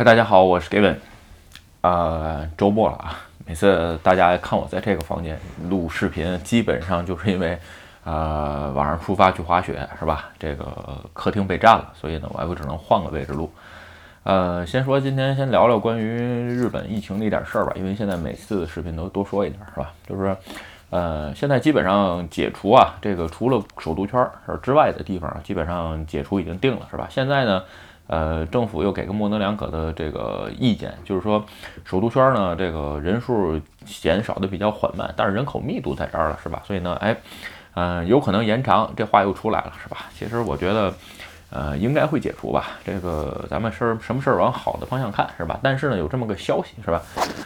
嗨，大家好，我是 Gavin。啊，周末了啊，每次大家看我在这个房间录视频，基本上就是因为，呃，晚上出发去滑雪是吧？这个客厅被占了，所以呢，我也只能换个位置录。呃，先说今天先聊聊关于日本疫情的一点事儿吧，因为现在每次视频都多说一点是吧？就是，呃，现在基本上解除啊，这个除了首都圈之外的地方，基本上解除已经定了是吧？现在呢？呃，政府又给个模棱两可的这个意见，就是说，首都圈呢，这个人数减少的比较缓慢，但是人口密度在这儿了，是吧？所以呢，哎，嗯，有可能延长，这话又出来了，是吧？其实我觉得，呃，应该会解除吧。这个咱们事儿什么事儿往好的方向看，是吧？但是呢，有这么个消息，是吧？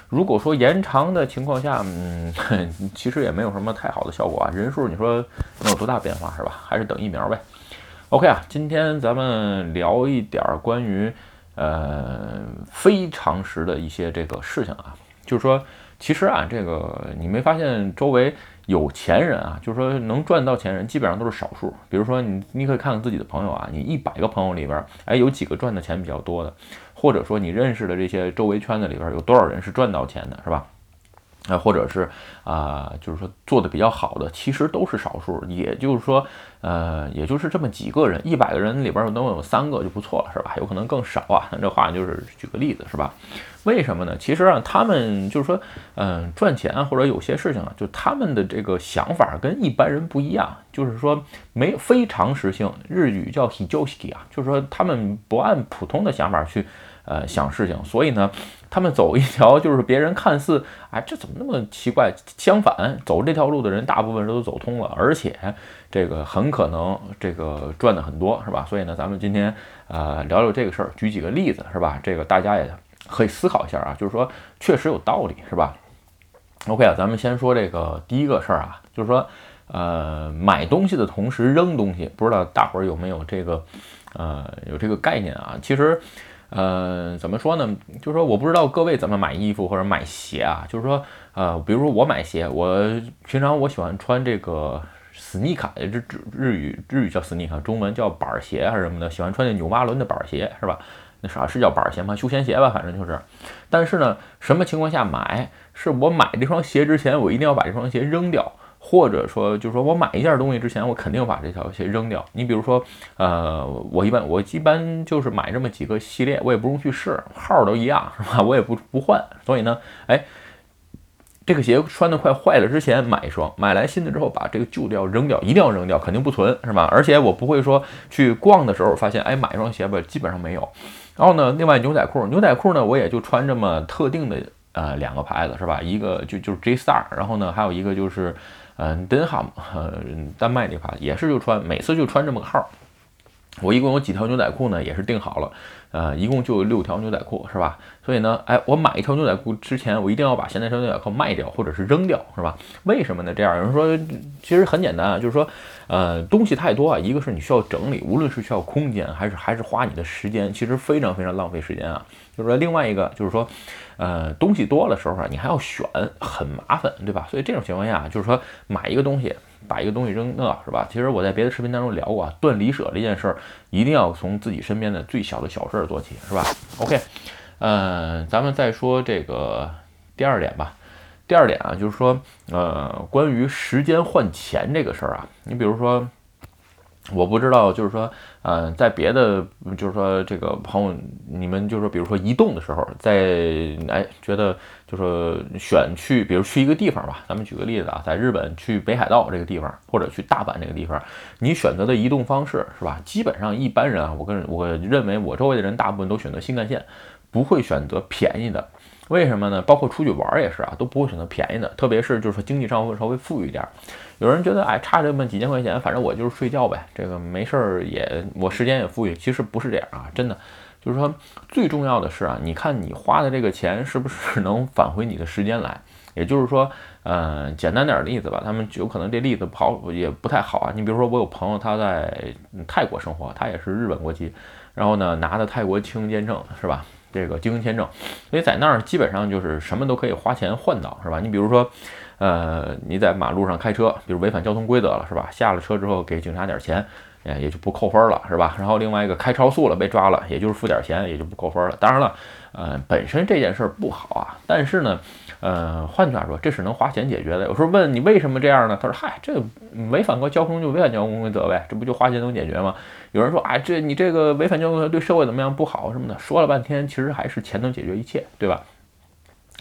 如果说延长的情况下，嗯，其实也没有什么太好的效果啊。人数你说能有多大变化，是吧？还是等疫苗呗。OK 啊，今天咱们聊一点儿关于呃非常识的一些这个事情啊，就是说，其实啊，这个你没发现周围有钱人啊，就是说能赚到钱人基本上都是少数。比如说你，你可以看看自己的朋友啊，你一百个朋友里边，哎，有几个赚的钱比较多的，或者说你认识的这些周围圈子里边有多少人是赚到钱的，是吧？啊，或者是啊，就是说做的比较好的，其实都是少数。也就是说，呃，也就是这么几个人，一百个人里边能有三个就不错了，是吧？有可能更少啊。这话就是举个例子，是吧？为什么呢？其实啊，他们就是说，嗯，赚钱或者有些事情啊，就他们的这个想法跟一般人不一样，就是说没非常识性。日语叫 hijoshi 啊，就是说他们不按普通的想法去。呃，想事情，所以呢，他们走一条就是别人看似，哎，这怎么那么奇怪？相反，走这条路的人大部分人都走通了，而且这个很可能这个赚的很多，是吧？所以呢，咱们今天呃聊聊这个事儿，举几个例子，是吧？这个大家也可以思考一下啊，就是说确实有道理，是吧？OK 啊，咱们先说这个第一个事儿啊，就是说呃买东西的同时扔东西，不知道大伙儿有没有这个呃有这个概念啊？其实。呃，怎么说呢？就是说，我不知道各位怎么买衣服或者买鞋啊。就是说，呃，比如说我买鞋，我平常我喜欢穿这个 sneaker，日日语日语叫 sneaker，中文叫板鞋还是什么的，喜欢穿那纽巴伦的板鞋，是吧？那啥是叫板鞋吗？休闲鞋吧，反正就是。但是呢，什么情况下买？是我买这双鞋之前，我一定要把这双鞋扔掉。或者说，就是说我买一件东西之前，我肯定把这条鞋扔掉。你比如说，呃，我一般我一般就是买这么几个系列，我也不用去试，号都一样，是吧？我也不不换。所以呢，哎，这个鞋穿的快坏了之前买一双，买来新的之后把这个旧的要扔掉，一定要扔掉，肯定不存，是吧？而且我不会说去逛的时候发现，哎，买一双鞋吧，基本上没有。然后呢，另外牛仔裤，牛仔裤呢，我也就穿这么特定的呃两个牌子，是吧？一个就就是 J Star，然后呢还有一个就是。嗯，呃、，Denham，呃，丹麦那块也是就穿，每次就穿这么个号。我一共有几条牛仔裤呢？也是定好了，呃，一共就有六条牛仔裤，是吧？所以呢，哎，我买一条牛仔裤之前，我一定要把现在这条牛仔裤卖掉，或者是扔掉，是吧？为什么呢？这样有人说，其实很简单啊，就是说，呃，东西太多啊，一个是你需要整理，无论是需要空间，还是还是花你的时间，其实非常非常浪费时间啊。就是说，另外一个就是说，呃，东西多的时候啊，你还要选，很麻烦，对吧？所以这种情况下，就是说买一个东西，把一个东西扔那，是吧？其实我在别的视频当中聊过啊，断离舍这件事儿，一定要从自己身边的最小的小事儿做起，是吧？OK，呃，咱们再说这个第二点吧。第二点啊，就是说，呃，关于时间换钱这个事儿啊，你比如说。我不知道，就是说，呃，在别的，就是说，这个朋友，你们就是说，比如说移动的时候，在哎，觉得就说选去，比如去一个地方吧，咱们举个例子啊，在日本去北海道这个地方，或者去大阪这个地方，你选择的移动方式是吧？基本上一般人啊，我跟我认为我周围的人大部分都选择新干线，不会选择便宜的。为什么呢？包括出去玩也是啊，都不会选择便宜的，特别是就是说经济上会稍微富裕一点。有人觉得哎，差这么几千块钱，反正我就是睡觉呗，这个没事儿也我时间也富裕。其实不是这样啊，真的就是说最重要的是啊，你看你花的这个钱是不是能返回你的时间来？也就是说，嗯，简单点例子吧，他们有可能这例子不好也不太好啊。你比如说我有朋友他在泰国生活，他也是日本国籍，然后呢拿的泰国青签证是吧？这个经营签证，所以在那儿基本上就是什么都可以花钱换到，是吧？你比如说，呃，你在马路上开车，比如违反交通规则了，是吧？下了车之后给警察点钱，呃，也就不扣分了，是吧？然后另外一个开超速了被抓了，也就是付点钱，也就不扣分了。当然了，呃，本身这件事儿不好啊，但是呢，呃，换句话说，这是能花钱解决的。有时候问你为什么这样呢？他说：“嗨，这违反过交通就违反交通规则呗，这不就花钱能解决吗？”有人说：“啊，这你这个违反交通规则对社会怎么样不好什么的？”说了半天，其实还是钱能解决一切，对吧？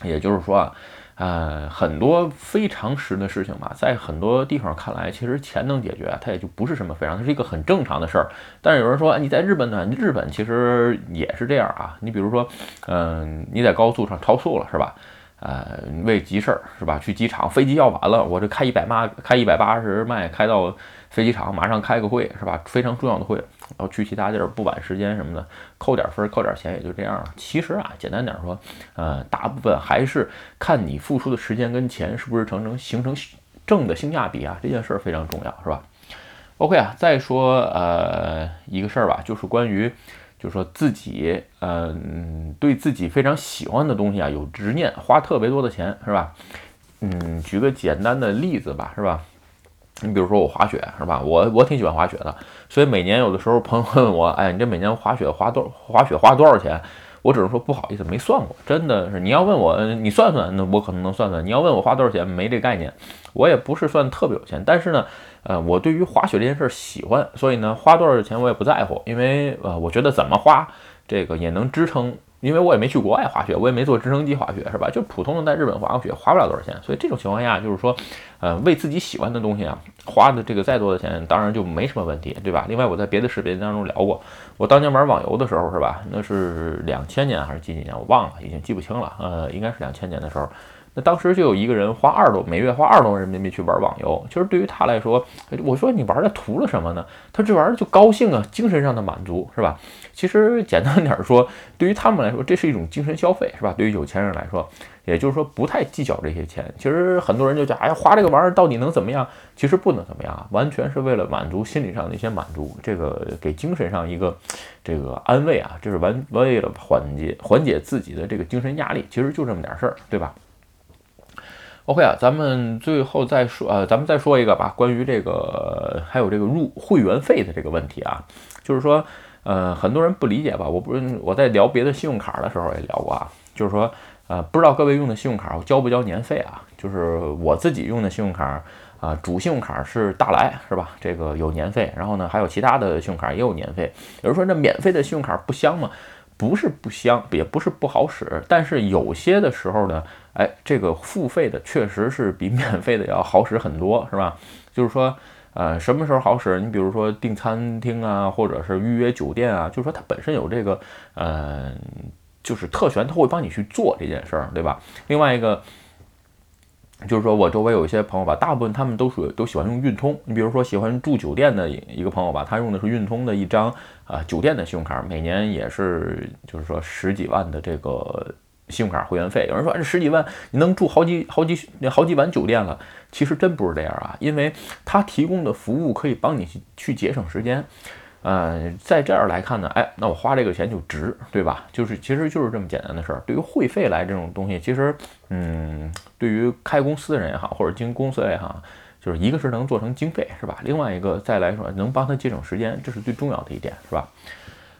也就是说啊。呃，很多非常实的事情吧，在很多地方看来，其实钱能解决，它也就不是什么非常，它是一个很正常的事儿。但是有人说，你在日本呢？日本其实也是这样啊。你比如说，嗯，你在高速上超速了，是吧？呃，为急事儿是吧？去机场，飞机要晚了，我这开一百八，开一百八十迈开到飞机场，马上开个会是吧？非常重要的会，然后去其他地儿不晚时间什么的，扣点分，扣点钱也就这样了。其实啊，简单点说，呃，大部分还是看你付出的时间跟钱是不是成成形成正的性价比啊，这件事儿非常重要，是吧？OK 啊，再说呃一个事儿吧，就是关于。就说自己，嗯，对自己非常喜欢的东西啊有执念，花特别多的钱，是吧？嗯，举个简单的例子吧，是吧？你比如说我滑雪，是吧？我我挺喜欢滑雪的，所以每年有的时候朋友问我，哎，你这每年滑雪花多滑雪花多少钱？我只能说不好意思，没算过，真的是。你要问我，你算算，那我可能能算算。你要问我花多少钱，没这概念。我也不是算特别有钱，但是呢。呃，我对于滑雪这件事喜欢，所以呢，花多少钱我也不在乎，因为呃，我觉得怎么花这个也能支撑，因为我也没去国外滑雪，我也没坐直升机滑雪，是吧？就普通的在日本滑雪，花不了多少钱，所以这种情况下，就是说，呃，为自己喜欢的东西啊，花的这个再多的钱，当然就没什么问题，对吧？另外，我在别的视频当中聊过，我当年玩网游的时候，是吧？那是两千年还是几几年，我忘了，已经记不清了，呃，应该是两千年的时候。那当时就有一个人花二十多每月花二十多人民币去玩网游，其实对于他来说，我说你玩的图了什么呢？他这玩意儿就高兴啊，精神上的满足是吧？其实简单点说，对于他们来说，这是一种精神消费是吧？对于有钱人来说，也就是说不太计较这些钱。其实很多人就讲，哎呀，花这个玩意儿到底能怎么样？其实不能怎么样，完全是为了满足心理上的一些满足，这个给精神上一个这个安慰啊，这是完为了缓解缓解自己的这个精神压力，其实就这么点事儿，对吧？OK 啊，咱们最后再说，呃，咱们再说一个吧，关于这个还有这个入会员费的这个问题啊，就是说，呃，很多人不理解吧？我不是我在聊别的信用卡的时候也聊过啊，就是说，呃，不知道各位用的信用卡交不交年费啊？就是我自己用的信用卡啊，主信用卡是大来是吧？这个有年费，然后呢，还有其他的信用卡也有年费。有人说那免费的信用卡不香吗？不是不香，也不是不好使，但是有些的时候呢。哎，这个付费的确实是比免费的要好使很多，是吧？就是说，呃，什么时候好使？你比如说订餐厅啊，或者是预约酒店啊，就是说它本身有这个，嗯，就是特权，它会帮你去做这件事儿，对吧？另外一个，就是说我周围有一些朋友吧，大部分他们都属于都喜欢用运通。你比如说喜欢住酒店的一个朋友吧，他用的是运通的一张啊酒店的信用卡，每年也是就是说十几万的这个。信用卡会员费，有人说这十几万你能住好几好几好几晚酒店了，其实真不是这样啊，因为他提供的服务可以帮你去去节省时间，呃，在这儿来看呢，哎，那我花这个钱就值，对吧？就是其实就是这么简单的事儿。对于会费来这种东西，其实嗯，对于开公司的人也好，或者经营公司也好，就是一个是能做成经费，是吧？另外一个再来说能帮他节省时间，这是最重要的一点，是吧？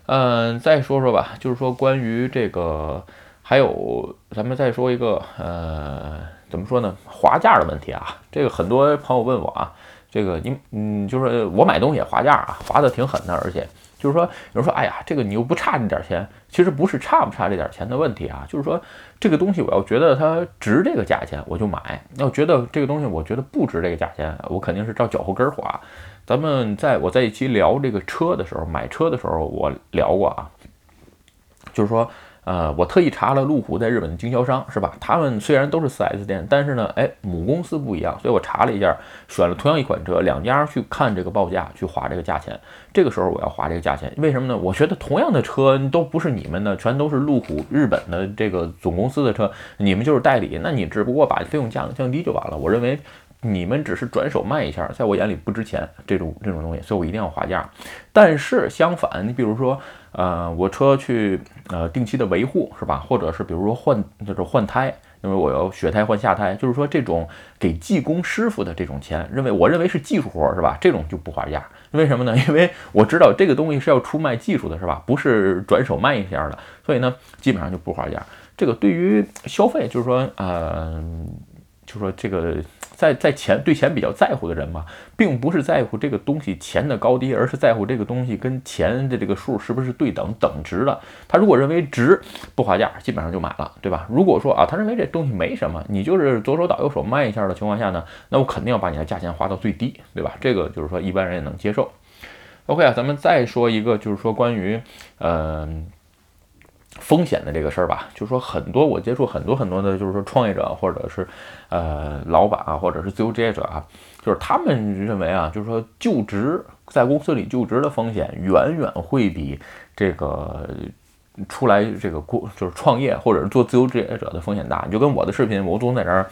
嗯，再说说吧，就是说关于这个。还有，咱们再说一个，呃，怎么说呢？划价的问题啊，这个很多朋友问我啊，这个你，嗯，就是我买东西也划价啊，划的挺狠的，而且就是说，有人说，哎呀，这个你又不差这点钱，其实不是差不差这点钱的问题啊，就是说这个东西我要觉得它值这个价钱，我就买；要觉得这个东西我觉得不值这个价钱，我肯定是照脚后跟划。咱们在我在一期聊这个车的时候，买车的时候，我聊过啊，就是说。呃，我特意查了路虎在日本的经销商，是吧？他们虽然都是 4S 店，但是呢，哎，母公司不一样，所以我查了一下，选了同样一款车，两家去看这个报价，去划这个价钱。这个时候我要划这个价钱，为什么呢？我觉得同样的车都不是你们的，全都是路虎日本的这个总公司的车，你们就是代理，那你只不过把费用降降低就完了。我认为。你们只是转手卖一下，在我眼里不值钱，这种这种东西，所以我一定要划价。但是相反，你比如说，呃，我车去呃定期的维护是吧？或者是比如说换就是换胎，因为我要雪胎换下胎，就是说这种给技工师傅的这种钱，认为我认为是技术活是吧？这种就不划价，为什么呢？因为我知道这个东西是要出卖技术的是吧？不是转手卖一下的，所以呢，基本上就不划价。这个对于消费，就是说，呃，就说这个。在在钱对钱比较在乎的人嘛，并不是在乎这个东西钱的高低，而是在乎这个东西跟钱的这个数是不是对等等值的。他如果认为值不划价，基本上就买了，对吧？如果说啊，他认为这东西没什么，你就是左手倒右手卖一下的情况下呢，那我肯定要把你的价钱划到最低，对吧？这个就是说一般人也能接受。OK 啊，咱们再说一个，就是说关于嗯。风险的这个事儿吧，就是说很多我接触很多很多的，就是说创业者或者是呃老板啊，或者是自由职业者啊，就是他们认为啊，就是说就职在公司里就职的风险远远会比这个出来这个过就是创业或者是做自由职业者的风险大。你就跟我的视频，我总在这儿。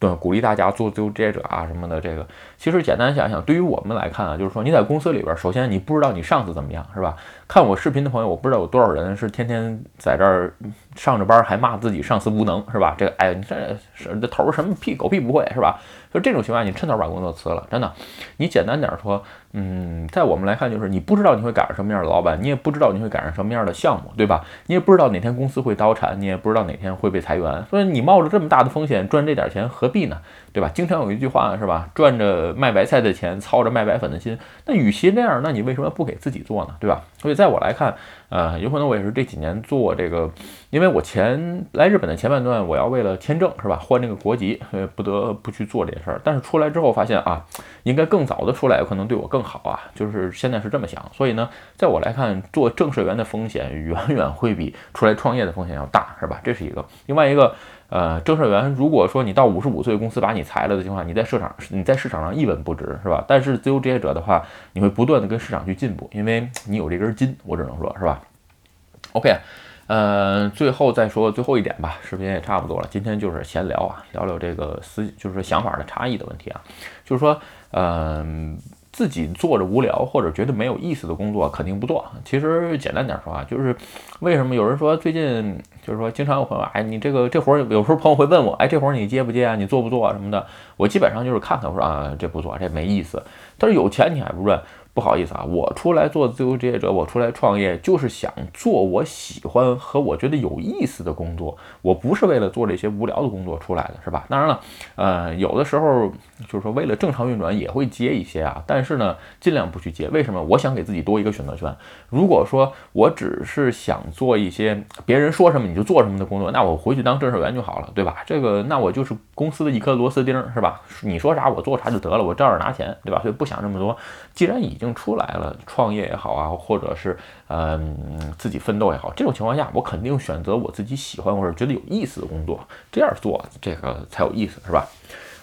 对，鼓励大家做自由职业者啊什么的。这个其实简单想想，对于我们来看啊，就是说你在公司里边，首先你不知道你上司怎么样，是吧？看我视频的朋友，我不知道有多少人是天天在这儿上着班还骂自己上司无能，是吧？这个哎，你这是这头什么屁狗屁不会，是吧？就这种情况，你趁早把工作辞了，真的。你简单点说。嗯，在我们来看，就是你不知道你会赶上什么样的老板，你也不知道你会赶上什么样的项目，对吧？你也不知道哪天公司会倒产，你也不知道哪天会被裁员，所以你冒着这么大的风险赚这点钱，何必呢？对吧？经常有一句话是吧？赚着卖白菜的钱，操着卖白粉的心。那与其那样，那你为什么不给自己做呢？对吧？所以在我来看，呃，有可能我也是这几年做这个，因为我前来日本的前半段，我要为了签证是吧，换这个国籍，呃，不得不去做这些事儿。但是出来之后发现啊，应该更早的出来，可能对我更好啊。就是现在是这么想。所以呢，在我来看，做正社员的风险远远会比出来创业的风险要大，是吧？这是一个。另外一个。呃，正社员，如果说你到五十五岁公司把你裁了的情况，你在市场你在市场上一文不值，是吧？但是自由职业者的话，你会不断的跟市场去进步，因为你有这根筋，我只能说是吧？OK，呃，最后再说最后一点吧，视频也差不多了，今天就是闲聊啊，聊聊这个思，就是想法的差异的问题啊，就是说，嗯。自己做着无聊或者觉得没有意思的工作，肯定不做。其实简单点说啊，就是为什么有人说最近就是说经常有朋友，哎，你这个这活儿有时候朋友会问我，哎，这活儿你接不接啊？你做不做啊？什么的？我基本上就是看看，我说啊，这不做，这没意思。但是有钱你还不赚。不好意思啊，我出来做自由职业者，我出来创业就是想做我喜欢和我觉得有意思的工作，我不是为了做这些无聊的工作出来的，是吧？当然了，呃，有的时候就是说为了正常运转也会接一些啊，但是呢，尽量不去接。为什么？我想给自己多一个选择权。如果说我只是想做一些别人说什么你就做什么的工作，那我回去当正式员就好了，对吧？这个那我就是公司的一颗螺丝钉，是吧？你说啥我做啥就得了，我照样拿钱，对吧？所以不想这么多。既然已经出来了，创业也好啊，或者是嗯自己奋斗也好，这种情况下，我肯定选择我自己喜欢或者觉得有意思的工作，这样做这个才有意思，是吧？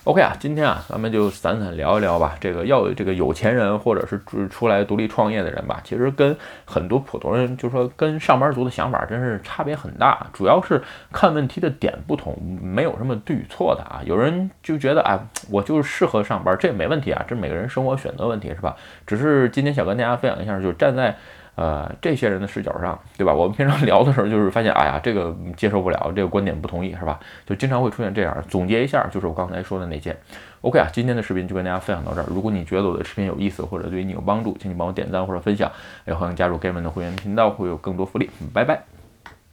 ？OK 啊，今天啊，咱们就散散聊一聊吧。这个要这个有钱人或者是出来独立创业的人吧，其实跟很多普通人，就是说跟上班族的想法真是差别很大。主要是看问题的点不同，没有什么对与错的啊。有人就觉得啊，我就是适合上班，这没问题啊，这每个人生活选择问题是吧？只是今天想跟大家分享一下，就是站在。呃，这些人的视角上，对吧？我们平常聊的时候，就是发现，哎呀，这个接受不了，这个观点不同意，是吧？就经常会出现这样。总结一下，就是我刚才说的那些。OK 啊，今天的视频就跟大家分享到这儿。如果你觉得我的视频有意思，或者对你有帮助，请你帮我点赞或者分享。也欢迎加入 Game 的会员频道，会有更多福利。拜拜。